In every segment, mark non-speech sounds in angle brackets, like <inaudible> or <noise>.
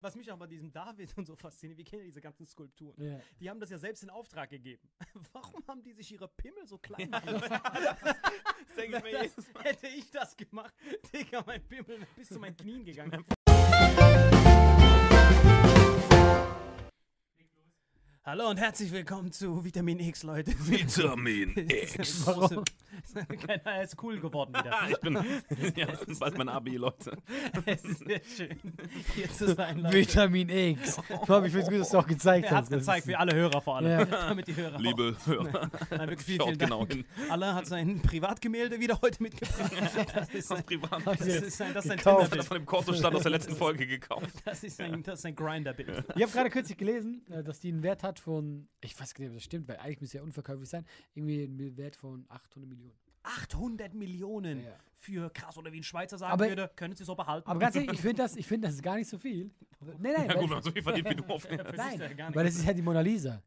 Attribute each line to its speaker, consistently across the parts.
Speaker 1: Was mich auch bei diesem David <laughs> und so fasziniert, wir kennen ja diese ganzen Skulpturen.
Speaker 2: Ja.
Speaker 1: Die haben das ja selbst in Auftrag gegeben. <laughs> Warum haben die sich ihre Pimmel so klein gemacht? <laughs>
Speaker 3: denke ich mir jedes
Speaker 1: Hätte ich das gemacht, Digga, mein Pimmel wäre bis zu meinen Knien gegangen. Hallo und herzlich willkommen zu Vitamin X, Leute.
Speaker 3: Vitamin <laughs> X.
Speaker 1: Warum? Er ist cool geworden wieder. <laughs>
Speaker 3: Ich bin, ja, bald mein Abi, Leute. <laughs>
Speaker 1: Es ist sehr schön, hier zu sein, Leute.
Speaker 4: Vitamin X. Bob, ich finde es gut, dass du auch gezeigt
Speaker 1: Er hat
Speaker 4: hast.
Speaker 1: es gezeigt, für alle Hörer vor allem.
Speaker 4: Ja.
Speaker 1: Damit die Hörer auch-
Speaker 3: Liebe Hörer,
Speaker 1: Nein, wirklich vielen,
Speaker 3: schaut
Speaker 1: vielen
Speaker 3: genau
Speaker 1: Dank.
Speaker 3: hin.
Speaker 1: Allah hat sein Privatgemälde wieder heute mitgebracht. Das ist
Speaker 3: Aus
Speaker 1: ein,
Speaker 3: Privat.
Speaker 1: das ist ein, das ist ein
Speaker 4: Gekauft.
Speaker 3: Das
Speaker 1: Tinderbild.
Speaker 3: von dem Kontostand aus der letzten Folge gekauft.
Speaker 1: Das ist ein, das ist ein Grinder-Bild.
Speaker 4: Ich habe gerade kürzlich gelesen, äh, dass die einen Wert hat von, ich weiß gar nicht, ob das stimmt, weil eigentlich müsste ja unverkäuflich sein, irgendwie einen Wert von 800 Millionen.
Speaker 1: 800 Millionen
Speaker 4: Ja.
Speaker 1: für krass, oder wie ein Schweizer sagen
Speaker 4: Aber-
Speaker 1: würde, können Sie so behalten.
Speaker 4: Aber ganz ehrlich, ich finde das, ich find, das ist gar nicht so viel. Nee, nein,
Speaker 3: Ja gut, wenn man so viel verdient wie du auf.
Speaker 4: Nein,
Speaker 1: ja
Speaker 4: weil <laughs> das ist ja die Mona Lisa.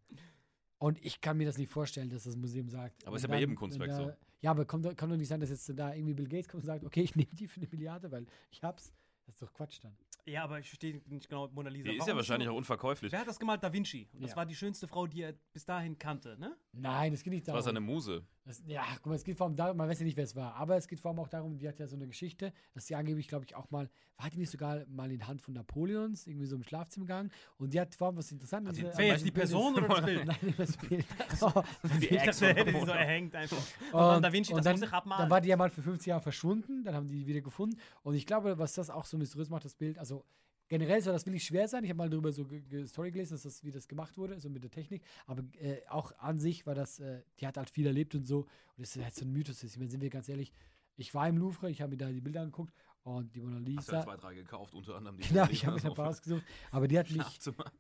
Speaker 4: Und ich kann mir das nicht vorstellen, dass das Museum sagt.
Speaker 3: Aber ist ja bei jedem Kunstwerk
Speaker 4: da,
Speaker 3: so.
Speaker 4: Ja, aber kommt, doch- kann doch nicht sein, dass jetzt da irgendwie Bill Gates kommt und sagt, okay, ich nehme die für eine Milliarde, weil ich hab's. Das ist doch Quatsch dann.
Speaker 1: Ja, aber ich verstehe nicht genau Mona Lisa.
Speaker 3: Die ist ja
Speaker 1: Warum
Speaker 3: wahrscheinlich
Speaker 1: so?
Speaker 3: auch unverkäuflich.
Speaker 1: Wer hat das gemalt? Da Vinci. Und das
Speaker 4: Ja.
Speaker 1: war die schönste Frau, die er bis dahin kannte, ne?
Speaker 4: Nein, es geht nicht
Speaker 3: Das war
Speaker 4: darum.
Speaker 3: seine Muse.
Speaker 4: Das, ja, guck mal, es geht vor allem darum, man weiß ja nicht, wer es war, aber es geht vor allem auch darum, die hat ja so eine Geschichte, dass sie angeblich, glaube ich, auch mal, war die nicht sogar mal in Hand von Napoleons, irgendwie so im Schlafzimmer gegangen und die hat vor allem was Interessantes.
Speaker 3: die-
Speaker 4: äh,
Speaker 1: Wer
Speaker 4: am
Speaker 1: jetzt die
Speaker 4: Bild ist-
Speaker 1: Person oder das <laughs> Bild?
Speaker 4: Nein, das Bild. <laughs> Oh,
Speaker 1: Ich dachte,
Speaker 3: von
Speaker 1: er hätte sie so erhängt einfach. Und,
Speaker 4: und,
Speaker 1: dann Da Vinci,
Speaker 4: und
Speaker 1: das
Speaker 4: dann,
Speaker 1: muss ich abmalen.
Speaker 4: dann war die ja mal für 50 Jahre verschwunden, dann haben die die wieder gefunden und ich glaube, was das auch so mysteriös macht, das Bild, also generell soll das wirklich schwer sein. Ich habe mal darüber so Story gelesen, dass das, wie das gemacht wurde, so mit der Technik. Aber äh, auch an sich war das, äh, die hat halt viel erlebt und so. Und das ist halt so ein Mythos. Ich meine, sind wir ganz ehrlich, ich war im Louvre, ich habe mir da die Bilder angeguckt und die Mona
Speaker 3: Hast du ja
Speaker 4: Lisa.
Speaker 3: zwei, drei gekauft, unter anderem die. <laughs>
Speaker 4: Genau, ich habe mir ein paar ausgesucht. Aber die hat mich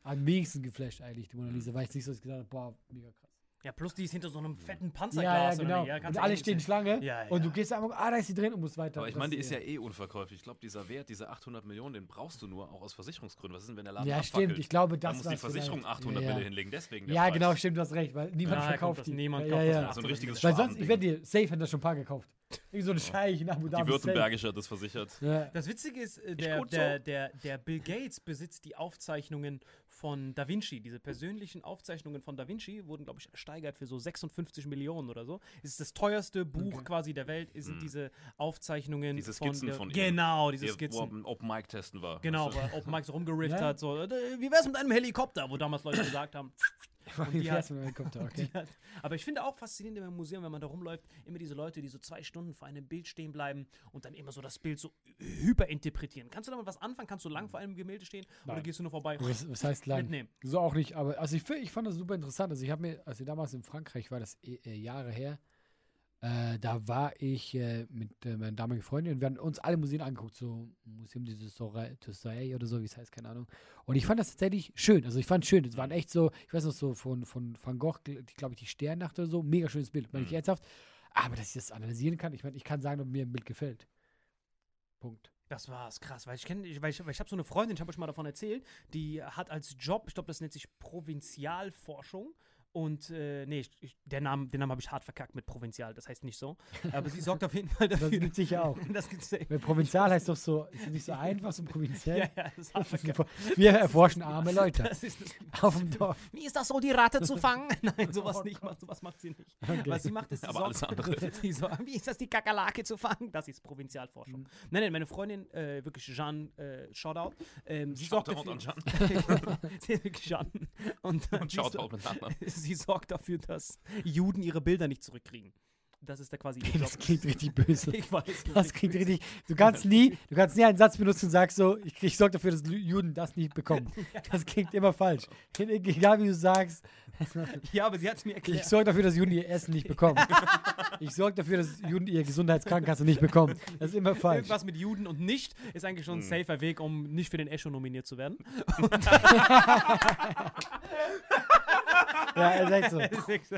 Speaker 4: am wenigsten geflasht eigentlich, die Mona Lisa. War jetzt nicht so, ich gesagt habe, boah, mega krass.
Speaker 2: Ja, plus die ist hinter so einem fetten
Speaker 4: Ja,
Speaker 2: Panzerglas.
Speaker 4: ja,
Speaker 2: oder
Speaker 4: genau.
Speaker 2: Ja,
Speaker 4: und alle
Speaker 2: eh
Speaker 4: stehen Schlange
Speaker 2: Ja,
Speaker 4: und
Speaker 2: ja.
Speaker 4: du gehst einfach, ah, da ist sie drin und musst weiter.
Speaker 3: Aber ich meine, die ist ja eh unverkäuflich. Ich glaube, dieser Wert, diese 800 Millionen, den brauchst du nur auch aus Versicherungsgründen. Was ist denn, wenn der Laden
Speaker 4: Ja,
Speaker 3: abfackelt?
Speaker 4: stimmt. Ich glaube,
Speaker 3: Dann
Speaker 4: das
Speaker 3: muss die Versicherung
Speaker 4: vielleicht.
Speaker 3: 800
Speaker 4: ja, ja.
Speaker 3: Mille hinlegen, deswegen der
Speaker 4: Ja,
Speaker 3: Preis.
Speaker 4: genau, stimmt, du hast recht, weil niemand verkauft die.
Speaker 2: Niemand
Speaker 4: ja,
Speaker 2: kauft
Speaker 4: ja,
Speaker 2: das
Speaker 4: ja.
Speaker 3: So ein richtiges
Speaker 4: Weil sonst, ich wette dir, safe hätte das schon ein paar gekauft. Irgend so ein Scheich in Abu Dhabi.
Speaker 3: Die Württembergische hat das versichert.
Speaker 4: Ja.
Speaker 2: Das Witzige ist, äh, der,
Speaker 3: gut so.
Speaker 2: der, der, der Bill Gates besitzt die Aufzeichnungen von Da Vinci. Diese persönlichen Aufzeichnungen von Da Vinci wurden, glaube ich, ersteigert für so 56 Millionen oder so. Es ist das teuerste Buch quasi der Welt, sind diese Aufzeichnungen
Speaker 3: Mhm. Diese
Speaker 2: von,
Speaker 3: Skizzen
Speaker 2: der,
Speaker 3: von ihm.
Speaker 2: Genau, diese
Speaker 3: Hier,
Speaker 2: Skizzen.
Speaker 3: Wo Open Mic testen war.
Speaker 2: Genau,
Speaker 3: Weißt du?
Speaker 2: weil Open Mike so rumgerifft
Speaker 4: Ja.
Speaker 2: hat, so, äh, wie wär's mit einem Helikopter, wo damals Leute gesagt haben, <laughs> <laughs> die hat-?
Speaker 4: Okay.
Speaker 2: Aber ich finde auch faszinierend im Museum, wenn man da rumläuft, immer diese Leute, die so zwei Stunden vor einem Bild stehen bleiben und dann immer so das Bild so hyperinterpretieren. Kannst du damit was anfangen? Kannst du lang vor einem Gemälde stehen oder
Speaker 4: Nein.
Speaker 2: gehst du nur vorbei?
Speaker 4: Was, was heißt lang?
Speaker 2: Mitnehmen.
Speaker 4: So auch nicht, aber also ich, ich fand das super interessant. Also ich habe mir, als ich damals in Frankreich war, das eh- äh, Jahre her, äh, da war ich äh, mit äh, meiner damaligen Freundin und wir haben uns alle Museen angeguckt, so Museum du Soleil du Soleil oder so, wie es heißt, keine Ahnung. Und ich fand das tatsächlich schön. Also ich fand es schön. Es waren echt so, ich weiß noch so von, von Van Gogh, glaube ich, die Sternnacht oder so, mega schönes Bild, meine ich
Speaker 3: Mhm.
Speaker 4: ernsthaft. Aber dass ich das analysieren kann, ich meine, ich kann sagen, ob mir ein Bild gefällt. Punkt.
Speaker 2: Das war's, krass, weil ich kenne, weil ich, weil ich habe so eine Freundin, ich habe euch mal davon erzählt, die hat als Job, ich glaube, das nennt sich Provinzialforschung. Und äh, nee, ich, ich, der Name, den Namen habe ich hart verkackt mit Provinzial, das heißt nicht so. Aber sie sorgt auf jeden Fall
Speaker 4: Das
Speaker 2: dafür.
Speaker 4: gibt sicher auch. <laughs>
Speaker 2: das gibt's.
Speaker 4: Weil Provinzial heißt doch so, ist nicht so einfach, so provinziell.
Speaker 2: Ja, ja, das ist hart
Speaker 4: Das
Speaker 2: verkackt.
Speaker 4: Wir erforschen arme Leute
Speaker 2: Das ist das
Speaker 4: auf dem Dorf.
Speaker 2: Wie ist das so, die Ratte zu fangen? <laughs> Nein, sowas
Speaker 4: Oh
Speaker 2: nicht. Macht, sowas macht sie nicht.
Speaker 4: Okay.
Speaker 2: Was sie macht, ist, sie
Speaker 3: Aber alles
Speaker 2: sorgt-
Speaker 3: andere. <laughs>
Speaker 2: sie sorgt- wie ist das, die Kakerlake zu fangen? Das ist Provinzialforschung.
Speaker 4: Mhm.
Speaker 2: Nein, nein, meine Freundin, äh, wirklich Jeanne, äh, Shoutout, ähm, sie sorgt
Speaker 3: Shoutout
Speaker 2: dafür.
Speaker 3: an
Speaker 2: Sie ist wirklich Jeanne. Und, äh,
Speaker 3: Und auch mit Nachnamen.
Speaker 2: Sie sorgt dafür, dass Juden ihre Bilder nicht zurückkriegen. Das ist da quasi ihr <laughs> Job.
Speaker 4: Das klingt richtig böse. <laughs>
Speaker 2: Ich weiß.
Speaker 4: Das klingt richtig. Du kannst nie, du kannst nie einen Satz benutzen und sagst so, ich, ich sorge dafür, dass Juden das nicht bekommen. <laughs> Das klingt immer falsch. Egal wie du sagst,
Speaker 2: Ja, aber sie hat es mir
Speaker 4: ich
Speaker 2: erklärt.
Speaker 4: sorge dafür, dass Juden ihr Essen nicht bekommen. Ich sorge dafür, dass Juden ihre Gesundheitskrankenkasse nicht bekommen. Das ist immer falsch.
Speaker 2: Irgendwas mit Juden und nicht ist eigentlich schon ein safer Weg, um nicht für den Echo nominiert zu werden.
Speaker 4: Ja, ist <laughs> echt so.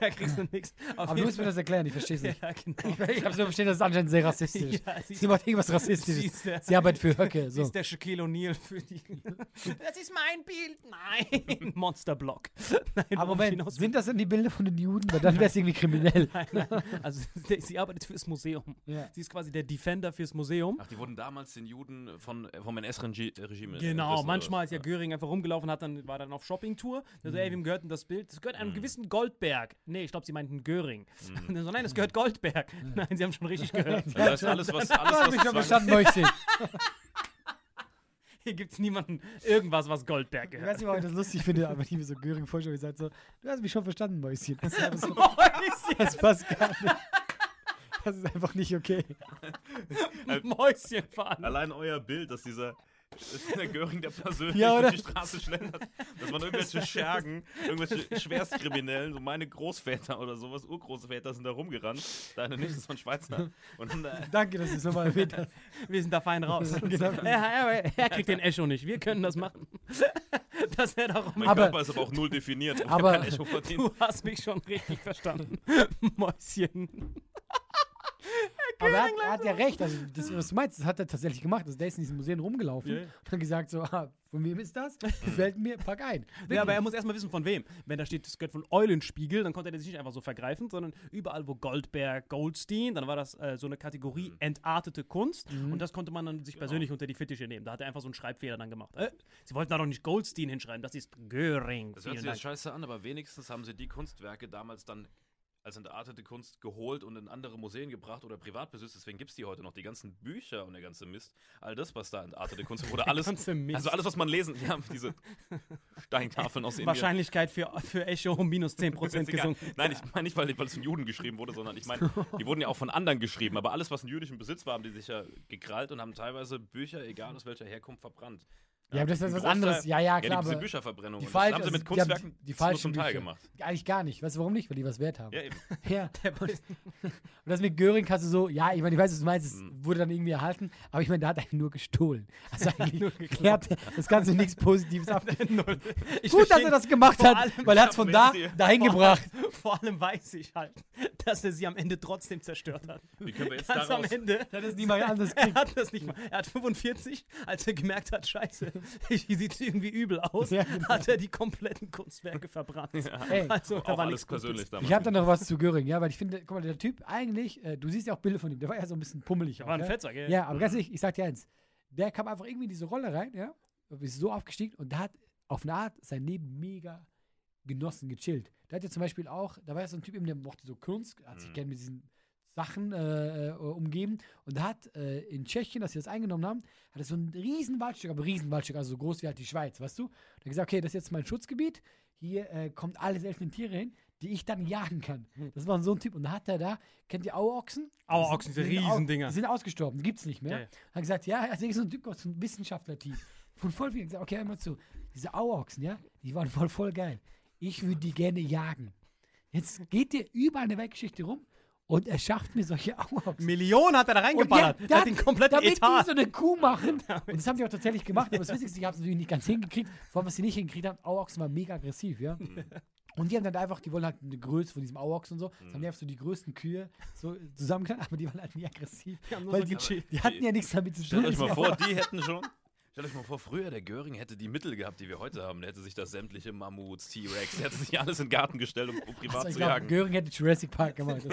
Speaker 2: da kriegst du nichts.
Speaker 4: Aber du musst mir das erklären, ich verstehe es nicht.
Speaker 2: Ja, genau.
Speaker 4: Ich habe so verstehen, das ist anscheinend sehr rassistisch.
Speaker 2: Ja, sie,
Speaker 4: Sie macht irgendwas
Speaker 2: sie
Speaker 4: Rassistisches.
Speaker 2: ist der,
Speaker 4: Sie arbeitet für Höcke.
Speaker 2: sie
Speaker 4: So.
Speaker 2: ist der Shaquille O'Neal für die. das ist mein Bild. Nein. <laughs> Monsterblock. Nein,
Speaker 4: Aber
Speaker 2: ich
Speaker 4: Moment, sind das denn die Bilder von den Juden? Weil dann wäre es irgendwie kriminell. <laughs>
Speaker 2: Nein, nein. Also sie sie arbeitet fürs Museum.
Speaker 4: Ja.
Speaker 2: Sie ist quasi der Defender fürs Museum.
Speaker 3: Ach, die wurden damals den Juden von, äh, vom NS-Regime.
Speaker 2: Genau, manchmal ist ja Göring einfach rumgelaufen, hat dann, war dann auf Shoppingtour. Der so, ey, wem gehört denn das Bild? Das gehört einem gewissen Goldberg. Nee, ich glaube, sie meinten Göring. Dann so, nein, das gehört Goldberg. <laughs> Nein, sie haben schon richtig gehört.
Speaker 3: Das heißt, alles, was,
Speaker 4: Du hast
Speaker 3: alles,
Speaker 4: mich schon
Speaker 3: was
Speaker 4: verstanden, Mäuschen.
Speaker 2: Hier gibt es niemanden, irgendwas, was Goldberg
Speaker 4: Ich
Speaker 2: gehört.
Speaker 4: weiß nicht, warum ich das lustig finde, aber ich mir so Göring vorstelle, wie gesagt so, du hast mich schon verstanden, Mäuschen. Das, ist einfach so, <laughs> das passt gar nicht. Das ist einfach nicht okay.
Speaker 2: Mäuschen fahren.
Speaker 3: Allein euer Bild, dass dieser dass der Göring, der persönlich
Speaker 4: Ja,
Speaker 3: durch die Straße schlendert, dass man irgendwelche Schergen, irgendwelche Schwerstkriminellen, so meine Großväter oder sowas, Urgroßväter sind da rumgerannt, deine nicht, das waren Schweizer. Und dann, äh,
Speaker 4: Danke, dass du es nochmal erwähnt hast.
Speaker 2: Wir sind da fein raus. <laughs>
Speaker 4: Genau.
Speaker 2: er, er, er kriegt den Echo nicht. Wir können das machen. <laughs> Das wäre doch
Speaker 3: mein
Speaker 4: Aber-
Speaker 3: Körper ist aber auch null definiert. Ich
Speaker 4: aber-
Speaker 3: hab kein Echo verdient.
Speaker 2: Du hast mich schon richtig verstanden. <laughs> Mäuschen.
Speaker 4: Aber er hat, er hat ja recht, also das, was du meinst, das hat er tatsächlich gemacht. Also der ist in diesem Museum rumgelaufen
Speaker 2: ja.
Speaker 4: und hat gesagt so, ah, von wem ist das? Gefällt mir, pack ein.
Speaker 2: Ja, aber er muss erstmal wissen, von wem. Wenn da steht, das gehört von Eulenspiegel, dann konnte er sich nicht einfach so vergreifen, sondern überall, wo Goldberg, Goldstein, dann war das äh, so eine Kategorie entartete Kunst und das konnte man dann sich persönlich unter die Fittiche nehmen. Da hat er einfach so einen Schreibfehler dann gemacht. Äh, sie wollten da doch nicht Goldstein hinschreiben, das ist Göring.
Speaker 3: Das hört sich
Speaker 2: Dank.
Speaker 3: scheiße an, aber wenigstens haben sie die Kunstwerke damals dann als entartete Kunst geholt und in andere Museen gebracht oder Privatbesitz. Deswegen gibt es die heute noch. Die ganzen Bücher und der ganze Mist. All das, was da entartete Kunst oder <laughs> alles. Also alles, was man lesen. Ja, diese Steintafeln aus Indien.
Speaker 2: Wahrscheinlichkeit für, für Echo um minus 10% <laughs>
Speaker 3: Ist egal.
Speaker 2: gesunken.
Speaker 3: Nein, ich meine nicht, weil, weil es von Juden geschrieben wurde, sondern ich meine, die wurden ja auch von anderen geschrieben. Aber alles, was in jüdischem Besitz war, haben die sich ja gekrallt und haben teilweise Bücher, egal aus welcher Herkunft, verbrannt.
Speaker 4: Ja, aber das ist was anderes. Ja, ja,
Speaker 3: Ja,
Speaker 4: klar.
Speaker 3: diese
Speaker 4: aber
Speaker 3: Bücherverbrennung.
Speaker 4: die falsch-
Speaker 3: das haben sie mit
Speaker 4: die haben
Speaker 3: Kunstwerken
Speaker 4: die
Speaker 3: nur
Speaker 4: falschen
Speaker 3: zum Teil
Speaker 4: Bücher.
Speaker 3: gemacht.
Speaker 4: Eigentlich gar nicht. Weißt du warum nicht? Weil die was wert haben.
Speaker 3: Ja, eben. <laughs>
Speaker 4: Ja. <laughs> Und das mit Göring kannst du so, ja, ich meine, ich weiß, was du meinst, es
Speaker 3: Mhm.
Speaker 4: wurde dann irgendwie erhalten, aber ich meine, der hat eigentlich nur gestohlen. Also <laughs> eigentlich er hat das Ganze nichts Positives ab.
Speaker 2: Ich
Speaker 4: Gut, dass er das gemacht
Speaker 2: vor
Speaker 4: hat,
Speaker 2: allem-
Speaker 4: weil er hat es von da dahin gebracht.
Speaker 2: Vor allem weiß ich halt, dass er sie am Ende trotzdem zerstört hat.
Speaker 3: Wie können wir jetzt
Speaker 2: Ganz am
Speaker 3: daraus...
Speaker 2: Ende.
Speaker 4: Er hat es niemand anders
Speaker 2: Er
Speaker 4: gekriegt.
Speaker 2: hat das nicht mal. Er hat 45, als er gemerkt hat, scheiße, <laughs> hier sieht irgendwie übel aus,
Speaker 4: Ja, genau.
Speaker 2: hat er die kompletten Kunstwerke verbrannt. <laughs>
Speaker 4: Ey,
Speaker 2: Also, da
Speaker 3: Auch
Speaker 2: war
Speaker 3: alles persönlich damals.
Speaker 4: ich habe da noch was zu Göring, ja, weil ich finde, guck mal, der Typ eigentlich, äh, du siehst ja auch Bilder von ihm, der war ja so ein bisschen pummelig.
Speaker 2: War ein
Speaker 4: ja?
Speaker 2: Fetzer, gell?
Speaker 4: Ja, aber ganz ehrlich, ich sag dir eins, der kam einfach irgendwie in diese Rolle rein, ja, ist so aufgestiegen und der hat auf eine Art sein Leben mega genossen, gechillt. Der hat ja zum Beispiel auch, da war ja so ein Typ eben, der mochte so Kunst, hat sich
Speaker 3: Mhm.
Speaker 4: gerne mit diesen Sachen äh, äh, umgeben und der hat äh, in Tschechien, dass sie das eingenommen haben, hat er so ein riesen Waldstück, aber riesen Waldstück, also so groß wie halt die Schweiz, weißt du? Da hat gesagt, okay, das ist jetzt mein Schutzgebiet, hier äh, kommt alle seltenen Tiere hin, die ich dann jagen kann. Das war so ein Typ und da hat er da, kennt ihr Auerochsen?
Speaker 2: Auerochsen, diese Riesendinger.
Speaker 4: Die sind ausgestorben, die gibt's nicht mehr.
Speaker 2: Ja, ja.
Speaker 4: Hat gesagt, ja, also so ein Typ so einem Wissenschaftler-Team. Von voll viel gesagt, okay, hör mal zu. Diese Auerochsen, ja, die waren voll, voll geil. Ich würde die gerne jagen. Jetzt geht der überall in der Weltgeschichte rum und er schafft mir solche Auerochsen.
Speaker 2: Millionen hat er da reingeballert.
Speaker 4: der-
Speaker 2: Der hat den kompletten
Speaker 4: damit
Speaker 2: Etat.
Speaker 4: die so eine Kuh machen. <laughs> Und das haben die auch tatsächlich gemacht. Aber das Witzigste, ich habe es natürlich nicht ganz hingekriegt. Vor allem, was sie nicht hingekriegt haben, Auerochsen waren mega aggressiv, ja. Und die haben dann einfach, die wollen halt eine Größe von diesem Auerochsen und so. Das haben die einfach so die größten Kühe so zusammengetan, aber die waren halt nie aggressiv.
Speaker 2: Die
Speaker 4: Weil
Speaker 2: so
Speaker 4: die, die hatten ja nichts damit zu tun.
Speaker 3: Stellt euch mal
Speaker 4: Das <laughs>
Speaker 3: vor, die hätten schon. Stellt euch mal vor, früher der Göring hätte die Mittel gehabt, die wir heute haben. Der hätte sich das sämtliche Mammuts, T-Rex, der hätte sich alles in den Garten gestellt, um, um privat
Speaker 4: Also ich
Speaker 3: zu
Speaker 4: glaube,
Speaker 3: jagen.
Speaker 4: Göring hätte Jurassic Park gemacht. <laughs>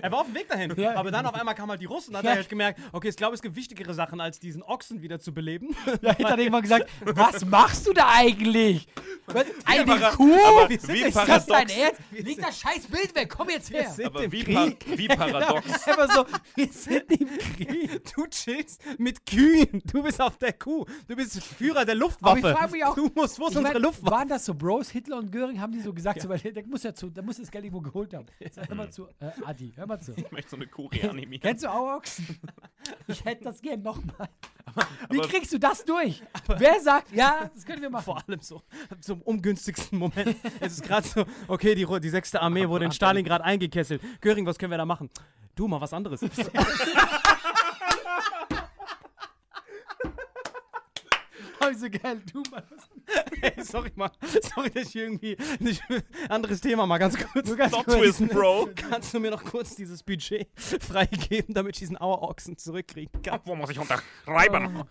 Speaker 2: Er war auf dem Weg dahin.
Speaker 4: Ja.
Speaker 2: Aber dann auf einmal kamen halt die Russen und hat
Speaker 4: Ja.
Speaker 2: er halt gemerkt, okay, ich glaube, es gibt wichtigere Sachen, als diesen Ochsen wieder zu beleben.
Speaker 4: ja, hätte dann irgendwann gesagt, was machst du da eigentlich? Eine Kuh?
Speaker 3: aber
Speaker 4: ist
Speaker 3: wie
Speaker 4: das dein
Speaker 3: paradox.
Speaker 4: Ernst? Leg das scheiß Bild weg, komm jetzt her.
Speaker 2: sind
Speaker 3: Aber
Speaker 2: im
Speaker 3: wie, par
Speaker 2: Krieg.
Speaker 3: wie paradox. <laughs>
Speaker 4: Einfach so, wir sind im Krieg.
Speaker 2: Du chillst mit Kühen. Du bist auf der Kuh. Du bist Führer der
Speaker 4: Aber ich
Speaker 2: Luftwaffe.
Speaker 4: frage mich auch,
Speaker 2: du musst, wo ist unsere
Speaker 4: mein,
Speaker 2: Luftwaffe?
Speaker 4: waren das so Bros, Hitler und Göring, haben die so gesagt, so, weil der, muss ja zu, der muss das Geld irgendwo geholt haben. Sag, hör mal zu, äh, Adi, hör mal zu.
Speaker 3: Ich möchte so eine Kuh reanimieren.
Speaker 4: Kennst du Auerochsen? Ich hätte das gern nochmal. Wie
Speaker 3: aber-
Speaker 4: kriegst du das durch? Wer sagt, ja, das können wir machen?
Speaker 2: Vor allem so zum ungünstigsten Moment. es ist gerade so, okay, die, die sechste Armee wurde in Stalingrad eingekesselt. Göring, was können wir da machen? Du, mal was anderes. <laughs>
Speaker 4: Oh, geil, du mal. <laughs>
Speaker 2: Hey, sorry mal. Sorry, dass ich irgendwie. Nicht, anderes Thema mal ganz kurz.
Speaker 4: Nur ganz
Speaker 3: Plot
Speaker 4: kurz.
Speaker 3: Twist, Bro. <laughs>
Speaker 2: Kannst du mir noch kurz dieses Budget <laughs> freigeben, damit ich diesen Auerochsen zurückkriegen kann?
Speaker 3: Wo muss ich unterschreiben?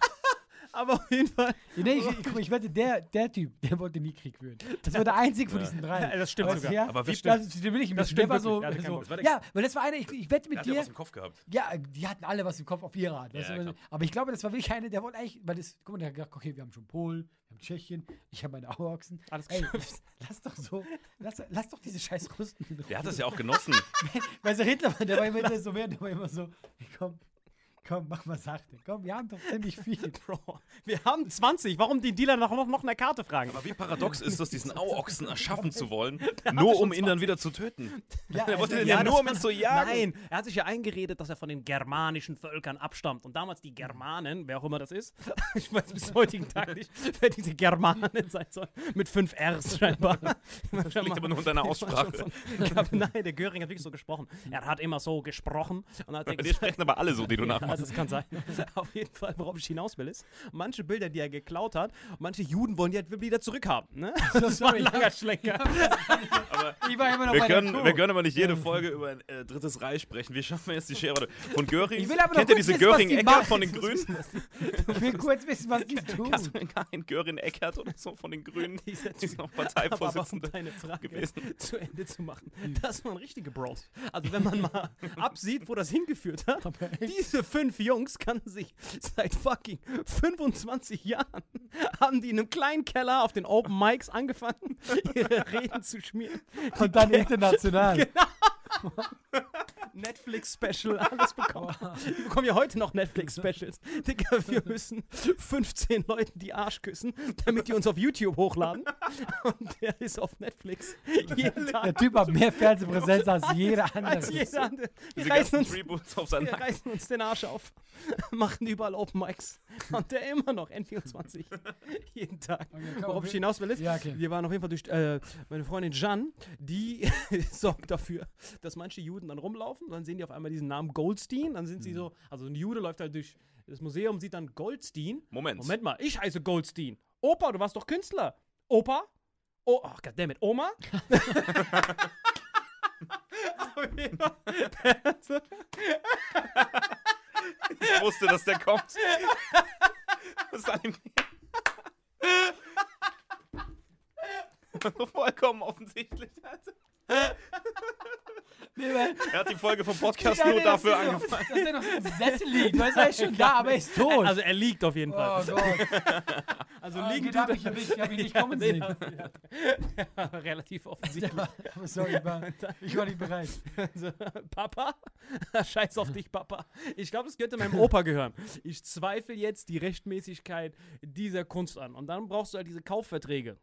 Speaker 2: Aber auf jeden Fall.
Speaker 4: Nee, ich, ich, guck mal, ich wette, der, der Typ, der wollte nie Krieg führen. Das war der einzige von
Speaker 3: Ja.
Speaker 4: diesen drei.
Speaker 2: Ja, das stimmt
Speaker 4: Aber,
Speaker 2: sogar.
Speaker 4: Ja,
Speaker 3: Aber wie-
Speaker 4: das, das, den will ich ein
Speaker 2: Das
Speaker 4: bisschen.
Speaker 2: stimmt
Speaker 4: der war so.
Speaker 2: Ja, der
Speaker 4: so
Speaker 3: der-
Speaker 4: ja, weil das war einer, ich, ich wette mit
Speaker 3: hat ja
Speaker 4: dir,
Speaker 3: was im Kopf gehabt.
Speaker 4: ja, die hatten alle was im Kopf auf ihre Art. weißt
Speaker 3: Ja,
Speaker 4: aber ich glaube, das war wirklich einer, der wollte eigentlich, weil das, guck mal, der hat gesagt, okay, wir haben schon Polen, wir haben Tschechien, ich habe meine Auerochsen.
Speaker 2: Alles
Speaker 4: Ey, <laughs> lass doch so, lass, lass doch diese scheiß Russen Ruhe.
Speaker 3: Der hat das ja auch genossen. <laughs>
Speaker 4: Weil so Hitler, war, der war immer so der war immer so, komm, komm, mach mal sachte. Komm, wir haben doch ziemlich viel. <laughs>
Speaker 2: Bro, wir haben 20. Warum die Dealer noch, noch, noch eine Karte fragen?
Speaker 3: Aber wie paradox ist das, diesen Auochsen erschaffen zu wollen, <laughs> nur um ihn dann wieder zu töten?
Speaker 4: Ja,
Speaker 3: Er wollte
Speaker 4: also,
Speaker 3: den
Speaker 4: ja,
Speaker 3: ja nur, um ihn zu jagen.
Speaker 2: Nein, er hat sich ja eingeredet, dass er von den germanischen Völkern abstammt. Und damals die Germanen, wer auch immer das ist, <laughs> ich weiß bis heutigen Tag nicht, wer diese Germanen sein soll. Mit fünf Rs scheinbar. Das
Speaker 3: liegt aber nur in deiner Aussprache.
Speaker 2: Ich glaube, nein, der Göring hat wirklich so gesprochen. Er hat immer so gesprochen. Und hat
Speaker 3: Bei dir
Speaker 2: gesagt,
Speaker 3: sprechen aber alle so, die du
Speaker 2: ja,
Speaker 3: nachmachst.
Speaker 2: das kann sein. <laughs> Auf jeden Fall, worauf ich hinaus will, ist, manche Bilder, die er geklaut hat, manche Juden wollen die halt wieder zurückhaben. Ne? <laughs> Das war ein langer Schlenker. <laughs>
Speaker 3: Aber
Speaker 4: Ich war immer noch
Speaker 3: wir können, wir können aber nicht jede Folge über ein äh, drittes Reich sprechen. Wie schaffen wir jetzt die Schere? Von Göring?
Speaker 4: Ich will aber noch
Speaker 3: Kennt ihr diese Göring-Eckert von den Grünen?
Speaker 4: Ich will kurz wissen, was die tun.
Speaker 3: Hast du keinen Göring-Eckert oder so von den Grünen?
Speaker 2: Dieser
Speaker 3: Die ist noch
Speaker 2: aber um
Speaker 3: Parteivorsitzende.
Speaker 2: deine Frage
Speaker 3: gewesen.
Speaker 2: zu Ende zu machen, das waren richtige Bros. Also wenn man mal absieht, wo das hingeführt hat, diese fünf Jungs kannten sich seit fucking 25 Jahren, haben die in einem kleinen Keller auf den Open Mics angefangen, <laughs> ihre Reden zu schmieren.
Speaker 4: Und dann international. <laughs>
Speaker 2: Netflix-Special, alles bekommen. Wir bekommen ja heute noch Netflix-Specials. Digga, wir müssen 15 Leuten die Arsch küssen, damit die uns auf YouTube hochladen. Und der ist auf Netflix. Jeden
Speaker 4: Der
Speaker 2: Tag.
Speaker 4: Typ hat mehr Fernsehpräsenz als jeder andere.
Speaker 2: Als jeder andere. Wir
Speaker 3: Diese
Speaker 2: reißen
Speaker 3: ganzen
Speaker 2: uns Wir reißen uns den Arsch auf, machen überall Open Mics und der immer noch N24 jeden Tag.
Speaker 4: Okay,
Speaker 2: Worauf ich hinaus will ist,
Speaker 4: Ja, okay.
Speaker 2: wir waren auf jeden Fall durch äh, meine Freundin Jeanne, die <laughs> sorgt dafür, dass manche Juden dann rumlaufen und dann sehen die auf einmal diesen Namen Goldstein, dann sind sie so, also ein Jude läuft halt durch das Museum, sieht dann Goldstein.
Speaker 3: Moment.
Speaker 2: Moment mal, ich heiße Goldstein. Opa, du warst doch Künstler. Opa? Oh, ach, goddammit, Oma? <laughs>
Speaker 3: Ich wusste, dass der kommt. Das ist. <laughs> Vollkommen offensichtlich. Alter. Er hat die Folge vom Podcast
Speaker 4: Ja,
Speaker 3: nur
Speaker 4: nee,
Speaker 3: dafür angefangen.
Speaker 4: Dass er noch so im Sessel liegt. Du weißt, er ist schon da, aber er ist tot.
Speaker 2: Also er liegt auf jeden
Speaker 4: oh
Speaker 2: Fall.
Speaker 4: Gott. <laughs>
Speaker 2: Also
Speaker 4: Ah,
Speaker 2: liegen tut
Speaker 4: ich, hab ich, hab ich nicht <laughs>
Speaker 2: Ja,
Speaker 4: kommen
Speaker 2: nee,
Speaker 4: sehen.
Speaker 2: ja. <laughs> Relativ offensichtlich.
Speaker 4: Sorry, ich war, ich war nicht bereit.
Speaker 2: Also, Papa? Scheiß auf dich, Papa. Ich glaube, das könnte meinem Opa gehören. Ich zweifle jetzt die Rechtmäßigkeit dieser Kunst an. Und dann brauchst du halt diese Kaufverträge.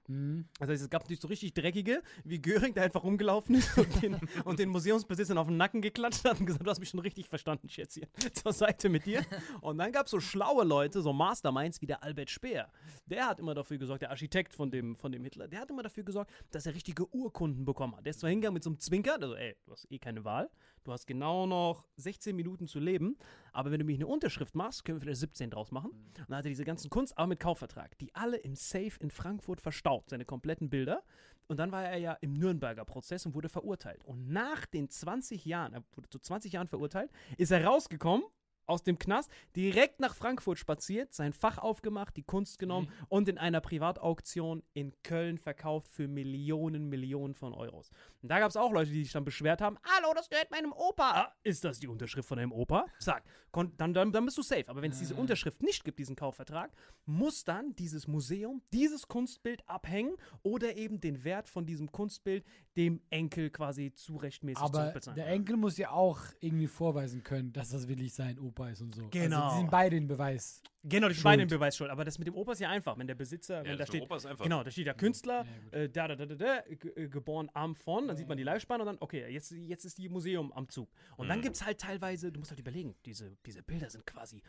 Speaker 2: Das heißt, es gab nicht so richtig dreckige, wie Göring, der einfach rumgelaufen ist und den, und den Museumsbesitzern auf den Nacken geklatscht hat und gesagt, du hast mich schon richtig verstanden, Schätzchen. Zur Seite mit dir. Und dann gab es so schlaue Leute, so Masterminds wie der Albert Speer. Der hat immer dafür gesorgt, der Architekt von dem, von dem Hitler, der hat immer dafür gesorgt, dass er richtige Urkunden bekommen hat. Der ist zwar hingegangen mit so einem Zwinker, also ey, du hast eh keine Wahl. Du hast genau noch 16 Minuten zu leben, aber wenn du mich eine Unterschrift machst, können wir vielleicht 17 draus machen. Und dann hat er diese ganzen Kunst, aber mit Kaufvertrag, die alle im Safe in Frankfurt verstaubt, seine kompletten Bilder. Und dann war er ja im Nürnberger Prozess und wurde verurteilt. Und nach den 20 Jahren, er wurde zu 20 Jahren verurteilt, ist er rausgekommen aus dem Knast, direkt nach Frankfurt spaziert, sein Fach aufgemacht, die Kunst genommen und in einer Privatauktion in Köln verkauft für Millionen, Millionen von Euros. Und da gab es auch Leute, die sich dann beschwert haben: Hallo, das gehört meinem Opa. Ah, ist das die Unterschrift von deinem Opa? Sag, dann, dann, dann bist du safe. Aber wenn es diese Unterschrift nicht gibt, diesen Kaufvertrag, muss dann dieses Museum dieses Kunstbild abhängen oder eben den Wert von diesem Kunstbild dem Enkel quasi zurechtmäßig
Speaker 4: Aber
Speaker 2: zurückbezahlen.
Speaker 4: der Enkel muss ja auch irgendwie vorweisen können, dass das wirklich sein Opa ist und so.
Speaker 2: Genau.
Speaker 4: Also die sind beide in Beweis.
Speaker 2: Genau, die sind beide im Beweis schuld. Aber das mit dem Opa ist ja einfach. Wenn der Besitzer, wenn da steht,
Speaker 3: Opa ist einfach.
Speaker 2: genau, da steht ja Künstler,
Speaker 4: gut.
Speaker 2: äh, da, da, da, da, da, äh, geboren am von, dann sieht man die Live-Spanne und dann, okay, jetzt, jetzt ist die Museum am Zug. Und dann gibt es halt teilweise, du musst halt überlegen, diese, diese Bilder sind quasi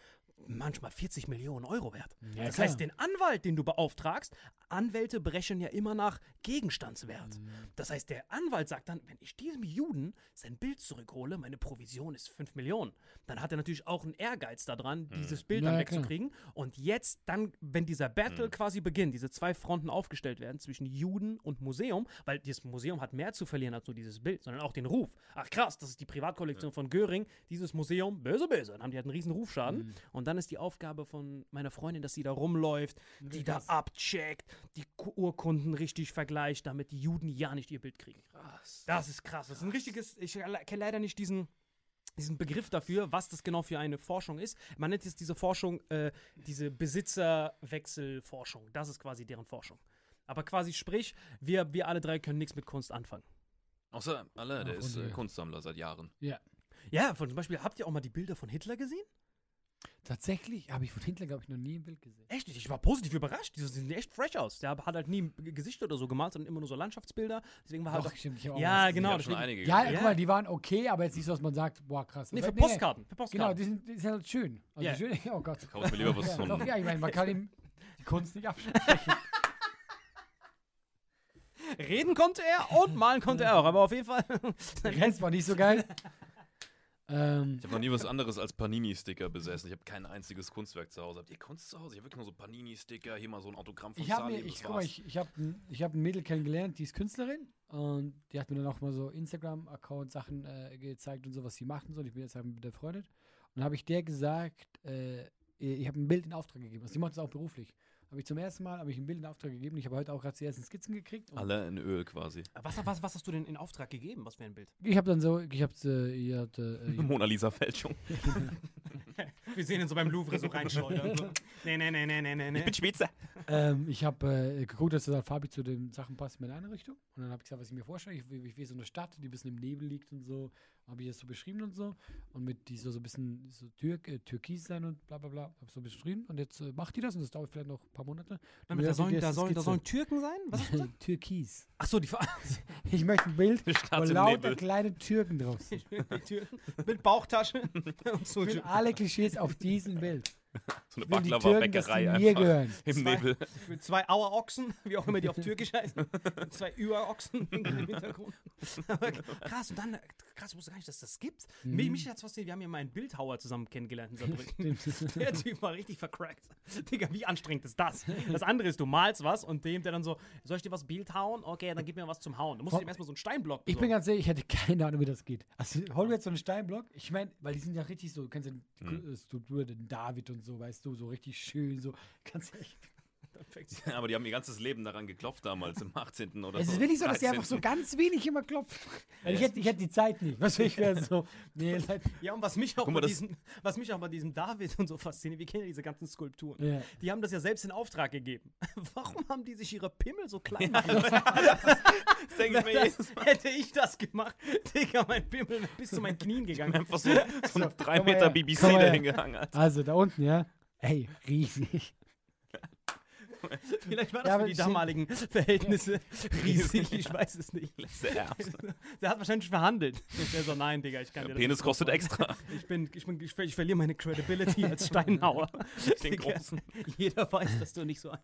Speaker 2: manchmal 40 Millionen Euro wert.
Speaker 4: Ja,
Speaker 2: das
Speaker 4: klar.
Speaker 2: heißt, den Anwalt, den du beauftragst, Anwälte berechnen ja immer nach Gegenstandswert. Das heißt, der Anwalt sagt dann, wenn ich diesem Juden sein Bild zurückhole, meine Provision ist 5 Millionen, dann hat er natürlich auch einen Ehrgeiz daran, dieses Bild
Speaker 4: Ja,
Speaker 2: dann
Speaker 4: ja, klar.
Speaker 2: wegzukriegen. Und jetzt dann, wenn dieser Battle quasi beginnt, diese zwei Fronten aufgestellt werden zwischen Juden und Museum, weil dieses Museum hat mehr zu verlieren als nur dieses Bild, sondern auch den Ruf. Ach krass, das ist die Privatkollektion von Göring, dieses Museum, böse, böse. Dann haben die halt einen riesen Rufschaden. Und dann ist die Aufgabe von meiner Freundin, dass sie da rumläuft, die da abcheckt, die Ku- Urkunden richtig vergleicht, damit die Juden ja nicht ihr Bild kriegen. Krass. Das ist krass. Das ist ein richtiges, ich kenne leider nicht diesen diesen Begriff dafür, was das genau für eine Forschung ist. Man nennt jetzt diese Forschung äh, diese Besitzerwechselforschung. Das ist quasi deren Forschung. Aber quasi sprich, wir, wir alle drei können nichts mit Kunst anfangen.
Speaker 3: Außer Allah, der
Speaker 4: Ach,
Speaker 3: ist äh. Kunstsammler seit Jahren.
Speaker 4: Ja.
Speaker 2: Ja, von, zum Beispiel, habt ihr auch mal die Bilder von Hitler gesehen?
Speaker 4: Tatsächlich habe ich von Hitler, glaube ich, noch nie ein Bild gesehen.
Speaker 2: Echt nicht. Ich war positiv überrascht. Die sehen echt fresh aus. Der hat halt nie ein Gesicht oder so gemalt, sondern immer nur so Landschaftsbilder. Deswegen war halt
Speaker 4: Doch,
Speaker 2: auch.
Speaker 4: stimmt. Ich auch
Speaker 2: Ja, genau.
Speaker 3: ich habe schon
Speaker 2: deswegen-
Speaker 3: einige
Speaker 4: Ja,
Speaker 3: gesehen.
Speaker 4: guck mal, die waren okay, aber jetzt nicht so, dass man sagt, boah, krass.
Speaker 2: Nee, für Postkarten. Für
Speaker 4: Genau,
Speaker 2: Postkarten.
Speaker 4: die sind, die sind halt schön. Also
Speaker 2: Ja.
Speaker 4: schön, <laughs> oh Gott.
Speaker 3: Kauf ich mir lieber was
Speaker 4: Ja, doch, ja, ich meine, man kann ihm die Kunst nicht absprechen. <laughs>
Speaker 2: Reden konnte er und malen konnte er auch. Aber auf jeden Fall.
Speaker 4: Der Rest war nicht so geil. <laughs> ähm,
Speaker 3: Ich habe noch nie was anderes als Panini-Sticker besessen. Ich habe kein einziges Kunstwerk zu Hause. Habt ihr Kunst zu Hause? Ich habe wirklich nur so Panini-Sticker, hier mal so ein Autogramm von
Speaker 4: ich mir,
Speaker 3: Salim,
Speaker 4: ich, guck mal, ich, ich habe ein, ich hab ein Mädel kennengelernt, die ist Künstlerin und die hat mir dann auch mal so Instagram-Account-Sachen äh, gezeigt und so, was sie macht und so. Und ich bin jetzt halt mit der befreundet. Und habe ich der gesagt, äh, ich habe ein Bild in Auftrag gegeben. Also sie macht das auch beruflich. Habe ich zum ersten Mal habe ich ein Bild in Auftrag gegeben. Ich habe heute auch gerade die ersten Skizzen gekriegt. Und
Speaker 3: Alle in Öl quasi.
Speaker 2: Was, was, was hast du denn in Auftrag gegeben? Was für ein Bild?
Speaker 4: ich habe dann so, ich habe äh, ich äh, <laughs>
Speaker 3: Mona Lisa Fälschung. <laughs>
Speaker 2: Wir sehen ihn so beim Louvre so reinschleudern. So. <laughs> Nee, nee, nee, nee, nee, nee, nee.
Speaker 3: Schweizer.
Speaker 4: ähm, ich habe äh, geguckt, dass das farbig zu den Sachen passt in meine Einrichtung. Und dann habe ich gesagt, was ich mir vorstelle. Ich, will- ich will so eine Stadt, die ein bisschen im Nebel liegt und so. Habe ich das so beschrieben und so. Und mit die so, ein bisschen so Türk, äh, Türkis sein und bla bla bla. Habe ich so beschrieben. Und jetzt äh, macht die das und das dauert vielleicht noch ein paar Monate.
Speaker 2: Damit, da, sollen, da, sollen, da sollen Türken sein? Was hast du gesagt? <laughs>
Speaker 4: Türkis.
Speaker 2: Achso, die Ver <laughs>
Speaker 4: Ich möchte ein Bild, <laughs> wo lauter kleine Türken drauf sind.
Speaker 2: Türken mit Bauchtasche und so.
Speaker 4: Ich will alle Klischees auf diesem Bild.
Speaker 3: So eine Baklava-Bäckerei
Speaker 4: mir
Speaker 3: einfach.
Speaker 4: gehören.
Speaker 3: Im
Speaker 2: Zwei-
Speaker 3: Nebel.
Speaker 2: Mit zwei Auerochsen, wie auch immer die auf Türkisch heißen. Mit zwei Überochsen im Hintergrund. <laughs> Krass, und dann, krass, ich wusste gar nicht, dass das gibt. Mich, mich hat's fasziniert, wir haben ja mal einen Bildhauer zusammen kennengelernt in Saarbrücken. <laughs> Der Typ war richtig vercrackt. Digga, wie anstrengend ist das? Das andere ist, du malst was und dem, der dann so, soll ich dir was Bild hauen? Okay, dann gib mir was zum Hauen. Du musst
Speaker 4: Komm.
Speaker 2: ihm erstmal so einen Steinblock
Speaker 4: Ich bin
Speaker 2: besorgen.
Speaker 4: ganz ehrlich, ich hätte keine Ahnung, wie das geht. Also, hol mir jetzt so einen Steinblock. Ich meine, weil die sind ja richtig so, du kennst ja die
Speaker 3: Hm.
Speaker 4: äh, Struktur, den David und so, weißt du, so richtig schön, so. <laughs> Ganz ehrlich.
Speaker 3: Ja, <laughs> aber die haben ihr ganzes Leben daran geklopft damals im 18. oder
Speaker 4: Es
Speaker 3: so.
Speaker 4: ist wirklich so, dass die einfach
Speaker 3: 13..
Speaker 4: so ganz wenig immer klopfen. Also ich, hätte, ich hätte die Zeit nicht. Was ich wäre so. Nee,
Speaker 2: Ja, und was mich auch
Speaker 3: Guck mal,
Speaker 2: bei diesem, was mich auch bei diesem David und so fasziniert, wir kennen ja diese ganzen Skulpturen.
Speaker 4: Ja.
Speaker 2: Die haben das ja selbst in Auftrag gegeben. <laughs> Warum haben die sich ihre Pimmel so klein
Speaker 3: Ja,
Speaker 2: gemacht? <laughs>
Speaker 3: das denke ich mir jedes Mal.
Speaker 2: Hätte ich das gemacht, Digga, mein Pimmel bis zu meinen Knien gegangen.
Speaker 3: Einfach so, so ein 3
Speaker 4: komm mal
Speaker 3: Meter
Speaker 4: her,
Speaker 3: BBC dahin gehangen hat.
Speaker 4: also da unten, ja. Ey, riesig. <laughs>
Speaker 2: Vielleicht war das
Speaker 4: Ja,
Speaker 2: für
Speaker 4: aber
Speaker 2: die damaligen Verhältnisse <laughs> riesig, ich weiß es nicht. <laughs>
Speaker 3: Herbst.
Speaker 2: Der hat wahrscheinlich verhandelt. Der so, nein, Digga, ich kann dir
Speaker 3: Der
Speaker 2: das
Speaker 3: Penis kostet
Speaker 2: aufbauen.
Speaker 3: extra.
Speaker 2: Ich bin, ich, bin, ich, ich verliere meine Credibility als Steinhauer.
Speaker 3: Den
Speaker 2: Digga,
Speaker 3: großen.
Speaker 2: Jeder weiß, dass du nicht so ein.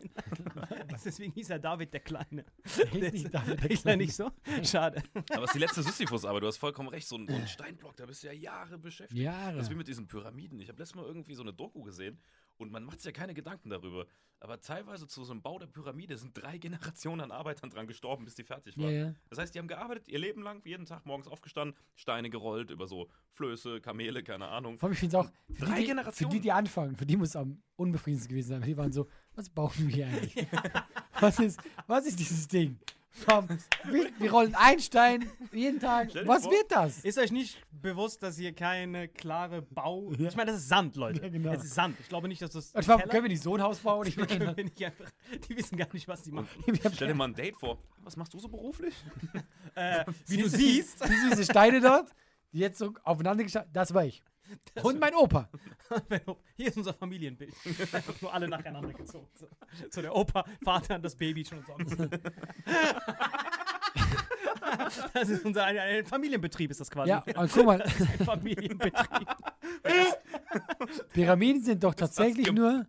Speaker 2: Deswegen hieß er David der Kleine.
Speaker 4: Hieß nicht David der
Speaker 2: Ist er nicht so? Schade.
Speaker 3: Aber es ist die letzte Sisyphus-Arbeit, du hast vollkommen recht. So ein, so ein Steinblock, da bist du ja Jahre beschäftigt.
Speaker 4: Jahre.
Speaker 3: Das ist wie mit diesen Pyramiden. Ich habe letztes Mal irgendwie so eine Doku gesehen und man macht sich ja keine Gedanken darüber. Aber teilweise zu so einem Bau der Pyramide sind drei <laughs> Generationen an Arbeitern dran gestorben, bis die fertig waren.
Speaker 4: ja.
Speaker 3: Das heißt, die haben gearbeitet, ihr Leben lang, jeden Tag morgens aufgestanden, Steine gerollt über so Flöße, Kamele, keine Ahnung.
Speaker 4: Vor allem, ich finde es auch, für
Speaker 3: Drei
Speaker 4: die, die-
Speaker 3: Generationen.
Speaker 4: Für die, die anfangen, für die muss es am unbefriedigendsten gewesen sein. Die waren so, was bauen wir hier eigentlich? <laughs> was, ist, was ist dieses Ding? Komm, wir, wir rollen einen Stein jeden Tag.
Speaker 3: Stell dir
Speaker 4: Was
Speaker 3: vor-
Speaker 4: wird das?
Speaker 2: Ist euch nicht bewusst, dass hier keine klare Bau.
Speaker 4: Ja.
Speaker 2: Ich meine, das ist Sand, Leute.
Speaker 4: Ja, genau.
Speaker 2: Es ist Sand. Ich glaube nicht, dass das.
Speaker 4: Warum
Speaker 2: Keller-
Speaker 4: können wir nicht so ein Haus bauen? <laughs> Ich meine,
Speaker 2: können wir nicht einfach, die wissen gar nicht, was die machen.
Speaker 3: Stell dir mal ein Date vor. Was machst du so beruflich? <laughs>
Speaker 2: Äh, wie du
Speaker 4: Siehst
Speaker 2: siehst,
Speaker 4: du diese Steine dort, die jetzt so aufeinander gestanden Das war ich. Und <laughs> mein Opa.
Speaker 2: hier ist unser Familienbild. <laughs> Einfach nur alle nacheinander gezogen. So, so der Opa, Vater und das Baby schon sonst. <laughs> Das ist unser ein, ein Familienbetrieb, ist das quasi.
Speaker 4: Ja, und guck mal,
Speaker 2: Ein Familienbetrieb.
Speaker 4: Pyramiden sind doch tatsächlich nur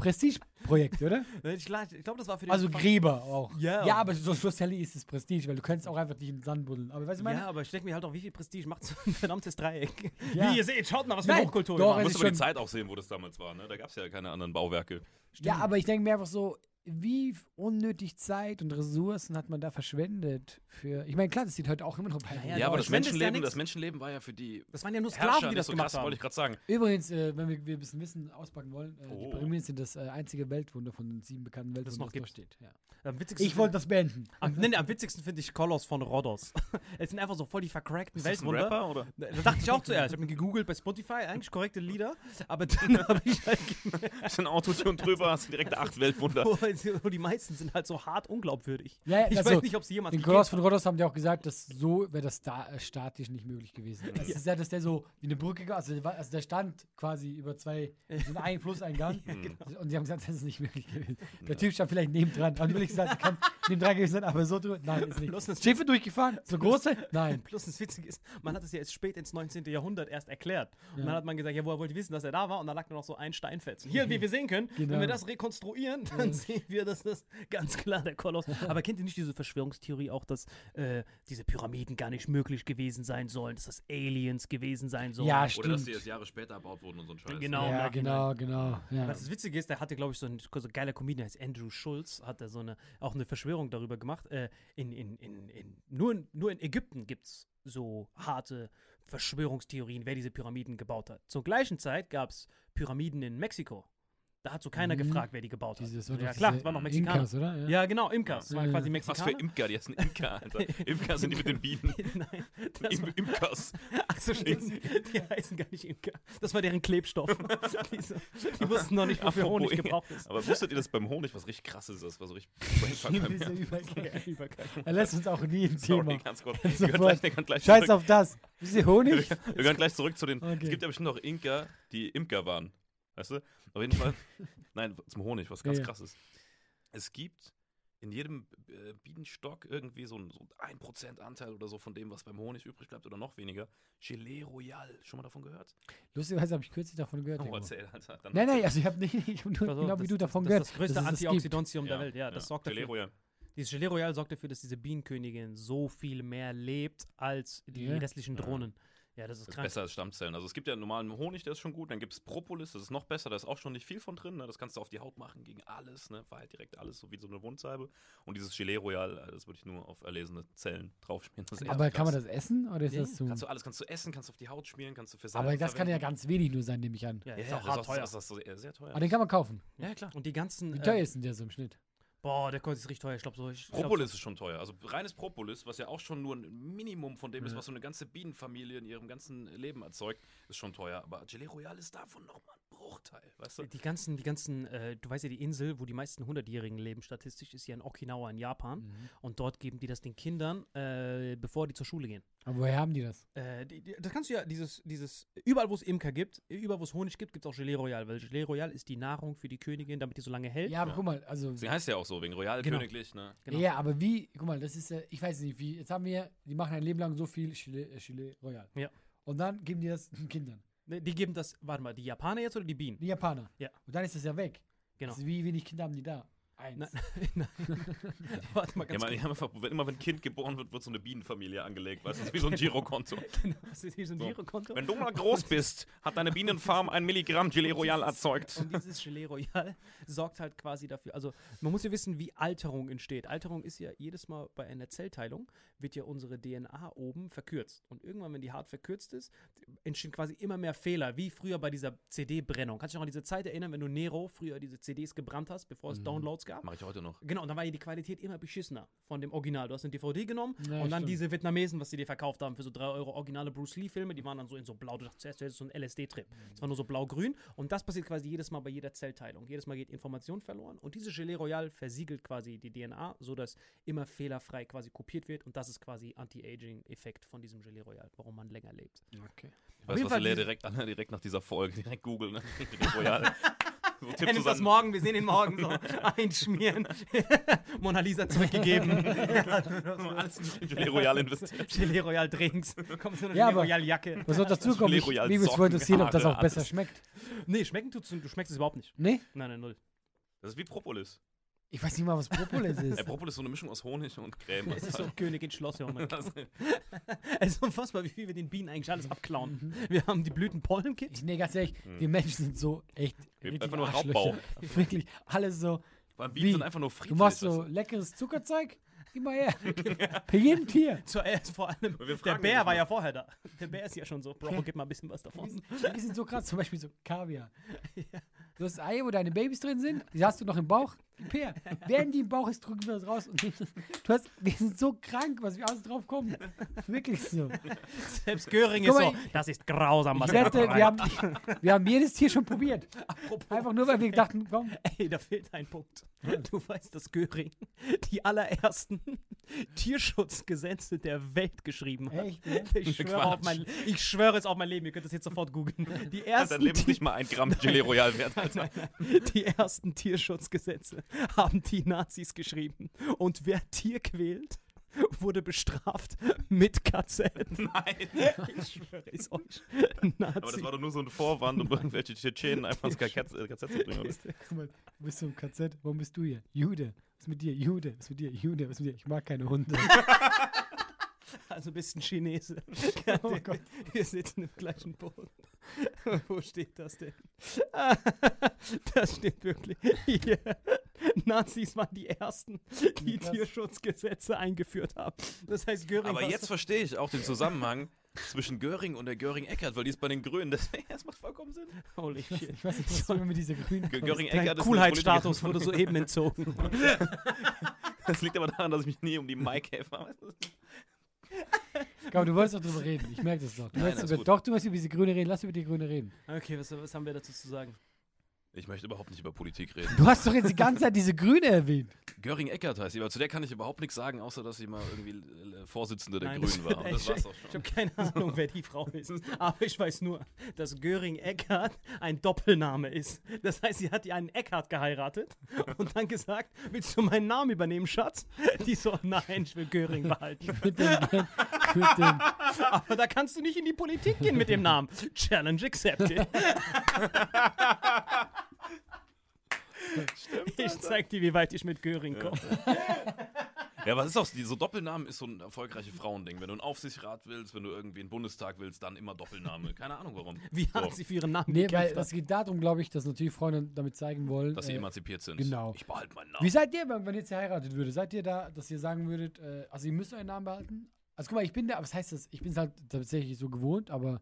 Speaker 4: Prestigeprojekte, oder? <laughs>
Speaker 2: Ich, gla- ich glaube, das war für den
Speaker 4: Also
Speaker 2: Fa-
Speaker 4: Gräber auch.
Speaker 2: Ja.
Speaker 4: ja aber so schlussendlich ist es Prestige, weil du kannst auch einfach nicht in den Sand buddeln. Aber weißt du, meine?
Speaker 2: Ja, aber ich denke mir halt auch, wie viel Prestige macht so ein verdammtes Dreieck. <laughs>
Speaker 4: Ja.
Speaker 2: Wie ihr seht, schaut mal, was für
Speaker 4: Nein,
Speaker 2: eine Hochkultur
Speaker 4: doch,
Speaker 2: machen.
Speaker 3: Du musst aber die Zeit auch sehen, wo das damals war. Ne? Da gab es ja keine anderen Bauwerke.
Speaker 4: Ja, aber ich denke mir einfach so, wie unnötig Zeit und Ressourcen hat man da verschwendet für. Ich meine, klar, das sieht heute auch immer noch bei.
Speaker 2: Ja,
Speaker 3: Ja, aber das
Speaker 2: ja
Speaker 3: Menschenleben,
Speaker 2: nix.
Speaker 3: das Menschenleben war ja für die
Speaker 2: Das waren ja nur
Speaker 3: Herrscher
Speaker 2: Sklaven, die das
Speaker 3: so
Speaker 2: gemacht
Speaker 3: krass,
Speaker 2: haben.
Speaker 3: wollte ich gerade sagen.
Speaker 4: Übrigens, äh, wenn wir, wir ein bisschen Wissen auspacken wollen, äh, die
Speaker 3: Oh.
Speaker 4: Pyramiden sind das äh, einzige Weltwunder von den sieben bekannten Weltwundern,
Speaker 2: noch
Speaker 4: das
Speaker 2: gibt.
Speaker 4: noch steht. Ja.
Speaker 2: Am witzigsten
Speaker 4: Ich wollte das beenden.
Speaker 2: Am, nee, nee, am witzigsten finde ich Kolos von Rhodos. <laughs> es sind einfach so voll die vercrackten
Speaker 3: das
Speaker 2: Weltwunder.
Speaker 3: Rapper oder?
Speaker 2: Da dachte ich auch zuerst. Ich habe mir gegoogelt bei Spotify, eigentlich korrekte Lieder. Aber dann <laughs> habe ich halt <laughs>
Speaker 3: Ist ein Autotune drüber, hast du direkt acht Weltwunder. <laughs>
Speaker 2: wo, wo die meisten sind halt so hart unglaubwürdig.
Speaker 4: Ja,
Speaker 2: Ich
Speaker 4: also,
Speaker 2: weiß nicht, ob sie jemals
Speaker 4: Den Koloss von. Rhodos haben die auch gesagt, dass so wäre das da, äh, statisch nicht möglich gewesen. <laughs> Es ist ja, dass der so wie eine Brücke, also, also der stand quasi über zwei, so einen <laughs> Flusseingang.
Speaker 2: genau.
Speaker 4: Und sie haben gesagt, das ist nicht möglich gewesen. Der Typ stand vielleicht nebendran. Haben wirklich gesagt, kann nebendran gewesen sein, aber so drüber, nein, ist nicht.
Speaker 2: das-
Speaker 4: Schiffe durchgefahren, so große? Nein.
Speaker 2: Plus das Witzige ist, man hat es ja erst spät ins 19. Jahrhundert erst erklärt. Und
Speaker 4: Ja.
Speaker 2: dann hat man gesagt, ja, woher wollt ihr wissen, dass er da war? Und dann lag nur noch so ein Steinfetzen. Hier, wie wir sehen können, wenn
Speaker 4: Genau.
Speaker 2: wir das rekonstruieren, dann sehen <laughs> wir, dass das ganz klar der Koloss. Aber kennt ihr nicht diese Verschwörungstheorie auch, dass äh, diese Pyramiden gar nicht möglich gewesen sein sollen, dass das Aliens gewesen sein sollen?
Speaker 4: Ja,
Speaker 3: Oder dass
Speaker 4: stimmt.
Speaker 3: die erst Jahre später erbaut wurden und so ein Scheiß.
Speaker 2: Genau.
Speaker 4: Ja, genau, genau. Ja.
Speaker 2: Was das Witzige ist, der hatte, glaube ich, so ein, so ein geiler Comedian, der heißt Andrew Schulz, hat er so eine, auch eine Verschwörung darüber gemacht. Äh, in, in, in, in, nur, in, nur in Ägypten gibt es so harte Verschwörungstheorien, wer diese Pyramiden gebaut hat. Zur gleichen Zeit gab es Pyramiden in Mexiko. Da hat so keiner
Speaker 4: Mhm.
Speaker 2: gefragt, wer die gebaut hat.
Speaker 4: Dieses,
Speaker 2: ja klar, das waren noch Mexikaner.
Speaker 4: Inkas, oder?
Speaker 2: Ja, genau, Imkers. Das waren
Speaker 4: Ja.
Speaker 2: quasi
Speaker 3: Was für
Speaker 2: Mexikaner.
Speaker 3: Imker? Die heißen Imker, Alter. <laughs> Imker sind die mit den Bienen. <laughs>
Speaker 2: Nein,
Speaker 3: Im,
Speaker 2: war,
Speaker 3: Imkers. <laughs>
Speaker 2: ach so, stimmt. Die heißen gar nicht Imker. Das war deren Klebstoff. die, so, die wussten noch nicht, wofür Honig
Speaker 3: Imker.
Speaker 2: gebraucht ist.
Speaker 3: Aber wusstet ihr, dass beim Honig was richtig krasses ist? Das war so richtig.
Speaker 4: Er lässt uns auch nie im
Speaker 3: Sorry,
Speaker 4: Thema.
Speaker 3: ganz kurz. Gleich, gleich
Speaker 4: Scheiß
Speaker 3: zurück.
Speaker 4: auf das. Wisst ihr Honig?
Speaker 3: Wir können gleich zurück zu den.
Speaker 4: Okay.
Speaker 3: Es gibt ja bestimmt noch Inka, die Imker waren. Weißt du? Auf jeden Fall. <laughs> Nein, zum Honig, was ganz
Speaker 4: Ja, ja.
Speaker 3: krasses. Es gibt in jedem äh, Bienenstock irgendwie so ein, so ein 1% Anteil oder so von dem, was beim Honig übrig bleibt oder noch weniger. Gelee Royal. Schon mal davon gehört?
Speaker 4: Lustigerweise habe ich kürzlich davon gehört.
Speaker 3: Oh, erzähl, Alter. Dann
Speaker 4: Nein, nein, also ich habe nicht, ich hab nur
Speaker 2: Also,
Speaker 4: genau wie
Speaker 2: das-
Speaker 4: du davon
Speaker 2: das,
Speaker 4: gehört.
Speaker 2: Das ist das größte
Speaker 4: das.
Speaker 2: Antioxidantium der Welt. Ja, das sorgt
Speaker 3: Gelee
Speaker 2: dafür.
Speaker 3: Royal.
Speaker 2: Dieses Gelee Royal sorgt dafür, dass diese Bienenkönigin so viel mehr lebt als die
Speaker 4: Ja.
Speaker 2: restlichen
Speaker 3: Ja.
Speaker 2: Drohnen. Ja, das ist
Speaker 3: Das ist besser als Stammzellen. Also es gibt ja normalen Honig, der ist schon gut. Dann gibt es Propolis, das ist noch besser. Da ist auch schon nicht viel von drin. Ne? Das kannst du auf die Haut machen gegen alles. Ne? Verheilt direkt alles, so wie so eine Wundsalbe. Und dieses Gelee Royal, äh, das würde ich nur auf erlesene Zellen draufschmieren. Das ist echt
Speaker 4: Aber kann man das essen oder ist
Speaker 2: Ja,
Speaker 4: das
Speaker 2: ja.
Speaker 4: zu.
Speaker 3: Kannst du alles, kannst du essen, kannst du auf die Haut schmieren, kannst du für
Speaker 4: Aber das kann ja ganz wenig nur sein, nehme ich an.
Speaker 2: Ja,
Speaker 3: Ja,
Speaker 2: ist
Speaker 3: ja,
Speaker 2: auch
Speaker 3: das
Speaker 2: hart
Speaker 3: ist,
Speaker 2: teuer.
Speaker 3: das ist sehr, teuer.
Speaker 4: Aber den kann man kaufen.
Speaker 3: ja, klar.
Speaker 2: Und die ganzen.
Speaker 4: Wie
Speaker 2: äh,
Speaker 4: teuer ist denn der so im Schnitt?
Speaker 2: Boah, der kostet richtig teuer. Ich glaube so. Ich
Speaker 3: Propolis ist schon teuer. Also reines Propolis, was ja auch schon nur ein Minimum von dem ist,
Speaker 2: Ja.
Speaker 3: was so eine ganze Bienenfamilie in ihrem ganzen Leben erzeugt, ist schon teuer. Aber Gelee Royal ist davon nochmal ein Bruchteil, weißt du?
Speaker 2: Die ganzen, die ganzen, äh, du weißt ja, die Insel, wo die meisten Hundertjährigen leben, statistisch, ist ja in Okinawa in Japan.
Speaker 4: Mhm.
Speaker 2: Und dort geben die das den Kindern, äh, bevor die zur Schule gehen.
Speaker 4: Aber woher haben die das?
Speaker 2: Äh, die, die, das kannst du ja, dieses, dieses, überall wo es Imker gibt, überall wo es Honig gibt, gibt es auch Gelee Royal, weil Gelee Royal ist die Nahrung für die Königin, damit die so lange hält.
Speaker 4: Ja, aber
Speaker 3: Ja.
Speaker 4: guck mal, also.
Speaker 3: Sie heißt ja auch so, wegen Royal
Speaker 2: Genau.
Speaker 3: Königlich, ne?
Speaker 2: Genau.
Speaker 4: Ja, aber wie, guck mal, das ist ja, ich weiß nicht, wie, jetzt haben wir, die machen ein Leben lang so viel Chile, äh, Chile Royal.
Speaker 2: Ja.
Speaker 4: Und dann geben die das den Kindern.
Speaker 2: Die geben das, warte mal, die Japaner jetzt oder die Bienen?
Speaker 4: Die Japaner.
Speaker 2: Ja.
Speaker 4: Und dann ist das ja weg.
Speaker 2: Genau.
Speaker 4: Also wie wenig Kinder haben die da? Eins.
Speaker 2: Nein, <laughs> nein. <laughs> warte mal
Speaker 3: Ja,
Speaker 2: ganz
Speaker 3: man, die haben einfach, wenn, immer wenn ein Kind geboren wird, wird so eine Bienenfamilie angelegt, weißt du? Das ist wie so ein <laughs> Girokonto.
Speaker 2: kurz. Was ist hier so ein
Speaker 3: So.
Speaker 2: Girokonto?
Speaker 3: Wenn du mal groß bist, hat deine Bienenfarm ein Milligramm Gelee Royal erzeugt.
Speaker 2: Und dieses Gelee Royal sorgt halt quasi dafür. Also, man muss ja wissen, wie Alterung entsteht. Alterung ist ja jedes Mal bei einer Zellteilung, wird ja unsere DNA oben verkürzt. Und irgendwann, wenn die hart verkürzt ist, entstehen quasi immer mehr Fehler, wie früher bei dieser CD-Brennung. Kannst du dich noch an diese Zeit erinnern, wenn du Nero früher diese CDs gebrannt hast, bevor es Downloads gab?
Speaker 3: Mache ich heute noch.
Speaker 2: Genau, und dann war ja die Qualität immer beschissener von dem Original. Du hast eine DVD genommen
Speaker 4: Ja,
Speaker 2: und dann
Speaker 4: stimmt.
Speaker 2: diese Vietnamesen, was sie dir verkauft haben für so 3 Euro originale Bruce Lee-Filme, die waren dann so in so blau. Du dachtest zuerst, das ist so ein LSD-Trip. Es war nur so blau-grün und das passiert quasi jedes Mal bei jeder Zellteilung. Jedes Mal geht Information verloren und diese Gelee Royal versiegelt quasi die DNA, sodass immer fehlerfrei quasi kopiert wird und das ist quasi Anti-Aging-Effekt von diesem Gelee Royal, warum man länger lebt.
Speaker 4: Okay.
Speaker 3: Ich weiß, was
Speaker 2: Fall diese-
Speaker 3: direkt, an, <laughs> direkt nach dieser Folge, direkt googeln, ne? <laughs> Gelee. <laughs> So
Speaker 2: Er nimmt das morgen, wir sehen ihn morgen so <laughs> einschmieren. <laughs> Mona Lisa zurückgegeben. <laughs>
Speaker 3: Alles in Gelee Royal investiert.
Speaker 2: Gelee Royal Drinks. Kommt so eine
Speaker 4: Ja,
Speaker 2: Gelee Royal Jacke.
Speaker 4: Was soll dazu kommen? Mich würde interessieren, ob das auch besser schmeckt.
Speaker 2: Nee, schmecken tut's, du schmeckst es überhaupt nicht.
Speaker 4: Nee?
Speaker 2: Nein, nein, null.
Speaker 3: Das ist wie Propolis.
Speaker 4: Ich weiß nicht mal, was Propolis <laughs> ist.
Speaker 3: Propolis ist so eine Mischung aus Honig und Creme.
Speaker 2: Es ist so Königin Schloss, Junge.
Speaker 3: Das- <laughs>
Speaker 2: Es ist unfassbar, wie viel wir den Bienen eigentlich alles abklauen. Wir haben die Blütenpollenkit.
Speaker 4: Ich, nee, ganz ehrlich, wir Menschen sind so echt
Speaker 3: einfach nur. Raubbau. <laughs>
Speaker 4: Wirklich, alles so.
Speaker 3: Weil Bienen
Speaker 4: Wie?
Speaker 3: sind einfach nur friedlich.
Speaker 4: Du machst so leckeres Zuckerzeug, gib mal her. Bei jedem Tier.
Speaker 2: Zuerst vor allem, der Bär war ja vorher da. Der Bär ist ja schon so, Bro, gib mal ein bisschen was
Speaker 4: Die
Speaker 2: davon.
Speaker 4: sind, die sind so krass, zum Beispiel so Kaviar. Du hast Eier, wo deine Babys drin sind, die hast du noch im Bauch. Her. Während die im Bauch ist, drücken wir das raus und nehmen das. Du hast, wir sind so krank, was wir alles drauf kommen. Wirklich so.
Speaker 2: Selbst Göring
Speaker 4: Guck
Speaker 2: ist
Speaker 4: mal,
Speaker 2: so, das ist grausam, was
Speaker 4: Ich wette,
Speaker 2: da
Speaker 4: wir haben, wir haben jedes Tier schon probiert.
Speaker 2: Apropos,
Speaker 4: Einfach nur, weil wir dachten, komm,
Speaker 2: ey, da fehlt ein Punkt. Du weißt, dass Göring die allerersten Tierschutzgesetze der Welt geschrieben hat.
Speaker 4: echt, ne?
Speaker 2: Ich schwöre, auf mein, ich schwöre es auf mein Leben, ihr könnt das jetzt sofort googeln. Die ersten,
Speaker 3: Dein Leben ist nicht mal ein Gramm Gelee Royal wert, <laughs> Alter.
Speaker 2: die ersten Tierschutzgesetze <laughs> haben die Nazis geschrieben. Und wer Tier quält, wurde bestraft mit KZ. <laughs>
Speaker 3: Nein. <laughs>
Speaker 2: Ich schwöre es euch. Nazi.
Speaker 3: Aber das war doch nur so ein Vorwand, um irgendwelche Tschetschenen einfach ins KZ, äh, KZ zu bringen. oder?
Speaker 4: Guck mal, du bist so im KZ. Warum bist du hier? Jude. Was ist mit dir? Jude. Was ist mit dir? Jude. Was ist mit dir? Ich mag keine Hunde.
Speaker 2: Also bist ein Chinese.
Speaker 4: Oh Gott.
Speaker 2: Wir sitzen im gleichen Boot. Wo steht das denn? Das steht wirklich hier. <laughs> Nazis waren die Ersten, die
Speaker 4: Krass.
Speaker 2: Tierschutzgesetze eingeführt haben. Das heißt, Göring
Speaker 3: Aber jetzt verstehe ich auch den Zusammenhang zwischen Göring und der Göring-Eckert, weil die ist bei den Grünen. Deswegen, <laughs> das macht vollkommen Sinn.
Speaker 2: Holy shit.
Speaker 4: Ich weiß nicht, was immer mit dieser grünen.
Speaker 3: Göring-Eckert ist
Speaker 2: Coolheitsstatus wurde soeben entzogen. <laughs>
Speaker 3: Das liegt aber daran, dass ich mich nie um die Maikäfer.
Speaker 4: Komm, du wolltest doch drüber reden. Ich merke das doch. Du
Speaker 3: Nein,
Speaker 4: über, doch, du wolltest über diese Grüne reden. Lass über die Grüne reden.
Speaker 2: Okay, was, was haben wir dazu zu sagen?
Speaker 3: Ich möchte überhaupt nicht über Politik reden.
Speaker 4: Du hast doch jetzt die ganze Zeit diese Grüne erwähnt.
Speaker 3: Göring-Eckert heißt sie, aber zu der kann ich überhaupt nichts sagen, außer dass sie mal irgendwie äh, Vorsitzende der
Speaker 2: Nein,
Speaker 3: Grünen war. Das <laughs>
Speaker 2: ich- Ich habe keine Ahnung, wer die Frau ist. Aber ich weiß nur, dass Göring Eckhardt ein Doppelname ist. Das heißt, sie hat ja einen Eckhardt geheiratet und dann gesagt: Willst du meinen Namen übernehmen, Schatz? Die so: Nein, ich will Göring behalten.
Speaker 4: Mit dem, mit dem,
Speaker 2: Aber da kannst du nicht in die Politik gehen mit dem Namen. Challenge accepted. <laughs> <laughs> ich zeig dir, wie weit ich mit Göring komme. <laughs>
Speaker 3: Ja, es ist auch, so Doppelnamen ist so ein erfolgreiches Frauending. Wenn du einen Aufsichtsrat willst, wenn du irgendwie einen Bundestag willst, dann immer Doppelname. Keine Ahnung warum. <laughs>
Speaker 2: Wie
Speaker 3: So,
Speaker 2: hart sie für ihren Namen
Speaker 4: nee, weil das geht darum, glaube ich, dass natürlich Freunde damit zeigen wollen.
Speaker 3: dass sie
Speaker 4: äh,
Speaker 3: emanzipiert sind.
Speaker 4: genau.
Speaker 3: Ich behalte meinen Namen.
Speaker 4: Wie seid ihr, wenn wenn ihr jetzt geheiratet würde? Seid ihr da, dass ihr sagen würdet, äh, also ihr müsst euren Namen behalten? Also guck mal, ich bin da, was heißt das? Ich bin es halt tatsächlich so gewohnt, aber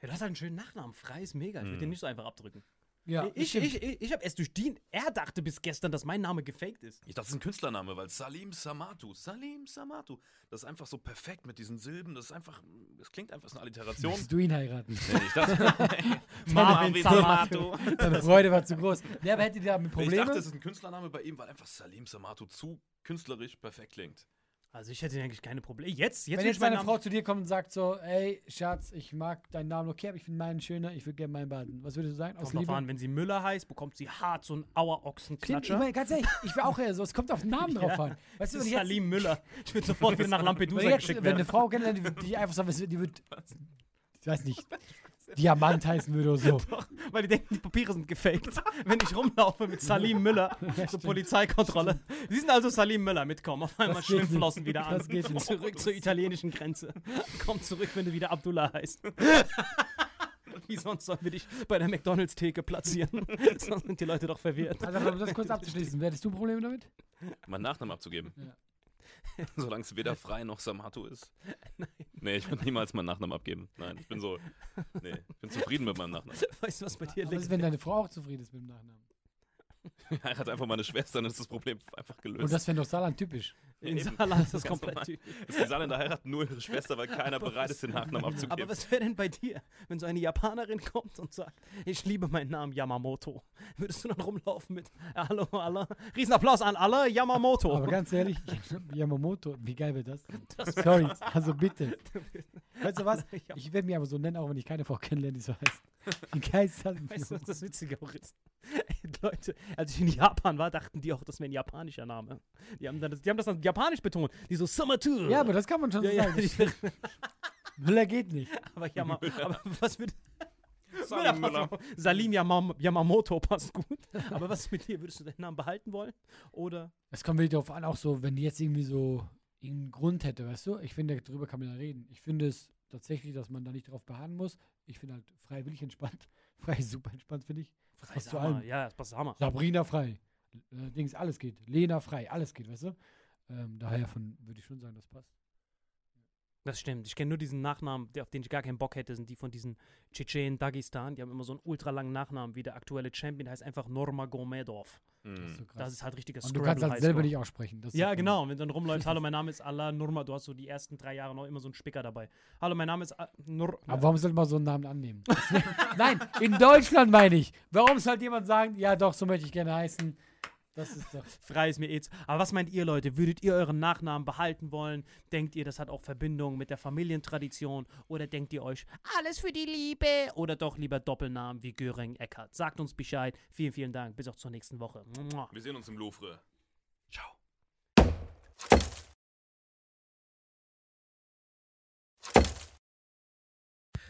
Speaker 2: Ja, du hast halt einen schönen Nachnamen. Frei ist mega. Ich würde
Speaker 3: Mhm.
Speaker 2: den nicht so einfach abdrücken.
Speaker 4: Ja,
Speaker 2: ich
Speaker 4: stimmt.
Speaker 2: ich, ich, ich habe erst durch den. Er dachte bis gestern, dass mein Name gefaked ist.
Speaker 3: Ich dachte, das ist ein Künstlername, weil Salim Samatu. Salim Samatu. Das ist einfach so perfekt mit diesen Silben. Das ist einfach, das klingt einfach, ist eine Alliteration.
Speaker 4: Willst du ihn heiraten?
Speaker 3: Nee, ich dachte, <laughs> <laughs>
Speaker 2: Marvin
Speaker 3: Samatu.
Speaker 4: Deine Freude war zu groß. Hättet ihr damit
Speaker 3: Ich
Speaker 4: Probleme?
Speaker 3: dachte, das ist ein Künstlername bei ihm, weil einfach Salim Samatu zu künstlerisch perfekt klingt.
Speaker 2: Also ich hätte eigentlich keine Probleme. Jetzt, jetzt
Speaker 4: Wenn jetzt
Speaker 2: Namen.
Speaker 4: Frau zu dir kommt und sagt so, ey, Schatz, ich mag deinen Namen okay, aber ich finde meinen schöner, ich würde gerne meinen behalten. Was würdest du sagen? Aus
Speaker 2: Kommt drauf an, wenn sie Müller heißt, bekommt sie hart so einen
Speaker 4: Stimmt, ich
Speaker 2: Auerochsenklatscher.
Speaker 4: meine, ganz ehrlich, ich wäre auch eher so, es kommt auf den Namen drauf an. Weißt du, wenn <laughs>
Speaker 2: Salim Müller. Ich würde sofort <laughs> wieder nach Lampedusa
Speaker 4: jetzt,
Speaker 2: geschickt
Speaker 4: wenn eine
Speaker 2: werden.
Speaker 4: Frau kennenlernt, die einfach so, die wird, ich weiß nicht, Diamant heißen würde oder so. <laughs>
Speaker 2: Weil die denken, die Papiere sind gefaked. <laughs> Wenn ich rumlaufe mit Salim Müller, so Polizeikontrolle. Sie sind also Salim Müller, mitkommen. Auf einmal
Speaker 4: Das geht
Speaker 2: schwimmen
Speaker 4: nicht.
Speaker 2: Flossen wieder an.
Speaker 4: Das geht nicht.
Speaker 2: Zurück zur italienischen Grenze. Komm zurück, wenn du wieder Abdullah heißt. <laughs> Wie sonst sollen wir dich bei der McDonalds-Theke platzieren? Sonst sind die Leute doch verwirrt.
Speaker 4: Also, um das kurz abzuschließen, hättest du Probleme damit?
Speaker 3: Meinen Nachnamen abzugeben.
Speaker 4: Ja. <laughs>
Speaker 3: Solange es weder frei noch Samatu ist. <laughs> Nein. Nee, ich würde niemals meinen Nachnamen abgeben. Nein, ich bin so. Nee, ich bin zufrieden mit meinem Nachnamen. <laughs>
Speaker 2: Weißt du, was bei dir
Speaker 4: Aber was ist,
Speaker 2: liegt?
Speaker 4: wenn deine Frau auch zufrieden ist mit dem Nachnamen? <laughs>
Speaker 3: Ich heirate einfach meine Schwester, dann ist das Problem einfach gelöst.
Speaker 4: Und das wäre doch Saarland typisch.
Speaker 2: In
Speaker 3: Eben.
Speaker 2: Saarland ist das komplett
Speaker 3: normal.
Speaker 2: typisch.
Speaker 3: Das die Saarländer heiraten nur ihre Schwester, weil keiner bereit ist, den Nachnamen abzugeben.
Speaker 2: Aber was wäre denn bei dir, wenn so eine Japanerin kommt und sagt, ich liebe meinen Namen Yamamoto? Würdest du dann rumlaufen mit "Ja, Hallo, alle? Riesenapplaus an alle, Yamamoto.
Speaker 4: Aber ganz ehrlich, Yamamoto, wie geil wäre das? <laughs> Sorry, also bitte. <laughs> Weißt du was? Ich werde mich aber so nennen, auch wenn ich keine Frau kennenlerne, die so heißt. Wie geil ist das? <laughs>
Speaker 2: Weißt du, was das Witzige auch ist? <laughs> Leute, als ich in Japan war, dachten die auch, das wäre ein japanischer Name. Die haben, dann, die haben das dann japanisch betont. Die so, Summer
Speaker 4: Ja, aber das kann man schon
Speaker 2: ja, ja,
Speaker 4: sagen. <laughs>
Speaker 2: die,
Speaker 4: Müller geht nicht.
Speaker 2: aber, Yama, aber was.
Speaker 3: Salim
Speaker 2: Müller passt auch. Salim Yamam, Yamamoto passt gut. Aber was ist mit dir? Würdest du deinen Namen behalten wollen? Oder
Speaker 4: Es kommt wirklich darauf an, auch so, wenn die jetzt irgendwie so irgendeinen Grund hätte, weißt du? Ich finde, darüber kann man ja reden. Ich finde es tatsächlich, dass man da nicht drauf beharren muss. Ich finde halt freiwillig entspannt. <laughs> Frei super entspannt, finde ich. Das passt zu allem.
Speaker 2: Ja, das passt Hammer.
Speaker 4: Sabrina frei. Äh, Dings, alles geht. Lena frei, alles geht, weißt du? Ähm, daher von würde ich schon sagen, das passt.
Speaker 2: Das stimmt. Ich kenne nur diesen Nachnamen, auf den ich gar keinen Bock hätte, sind die von diesen Tschetschenen, Dagestan. Die haben immer so einen ultralangen Nachnamen, wie der aktuelle Champion, der heißt einfach Nurmagomedov.
Speaker 4: Das ist so krass.
Speaker 2: Das ist halt richtiger
Speaker 4: Und du kannst halt selber nicht aussprechen.
Speaker 2: Ja, genau. Und wenn du dann rumläufst, hallo, mein Name ist Allah Nurma, du hast so die ersten drei Jahre noch immer so einen Spicker dabei. Hallo, mein Name ist A- Nur.
Speaker 4: Aber warum sollte man so einen Namen annehmen? <laughs> Nein, in Deutschland meine ich. Warum sollte jemand sagen, ja doch, so möchte ich gerne heißen? Das ist doch. <laughs>
Speaker 2: Frei ist mir eh. zu- Aber was meint ihr, Leute? Würdet ihr euren Nachnamen behalten wollen? Denkt ihr, das hat auch Verbindung mit der Familientradition? Oder denkt ihr euch, alles für die Liebe? Oder doch lieber Doppelnamen wie Göring Eckert? Sagt uns Bescheid. Vielen, vielen Dank. Bis auch zur nächsten Woche.
Speaker 3: Wir sehen uns im Louvre.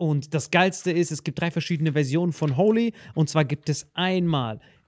Speaker 2: Und das Geilste ist, es gibt drei verschiedene Versionen von Holy. Und zwar gibt es einmal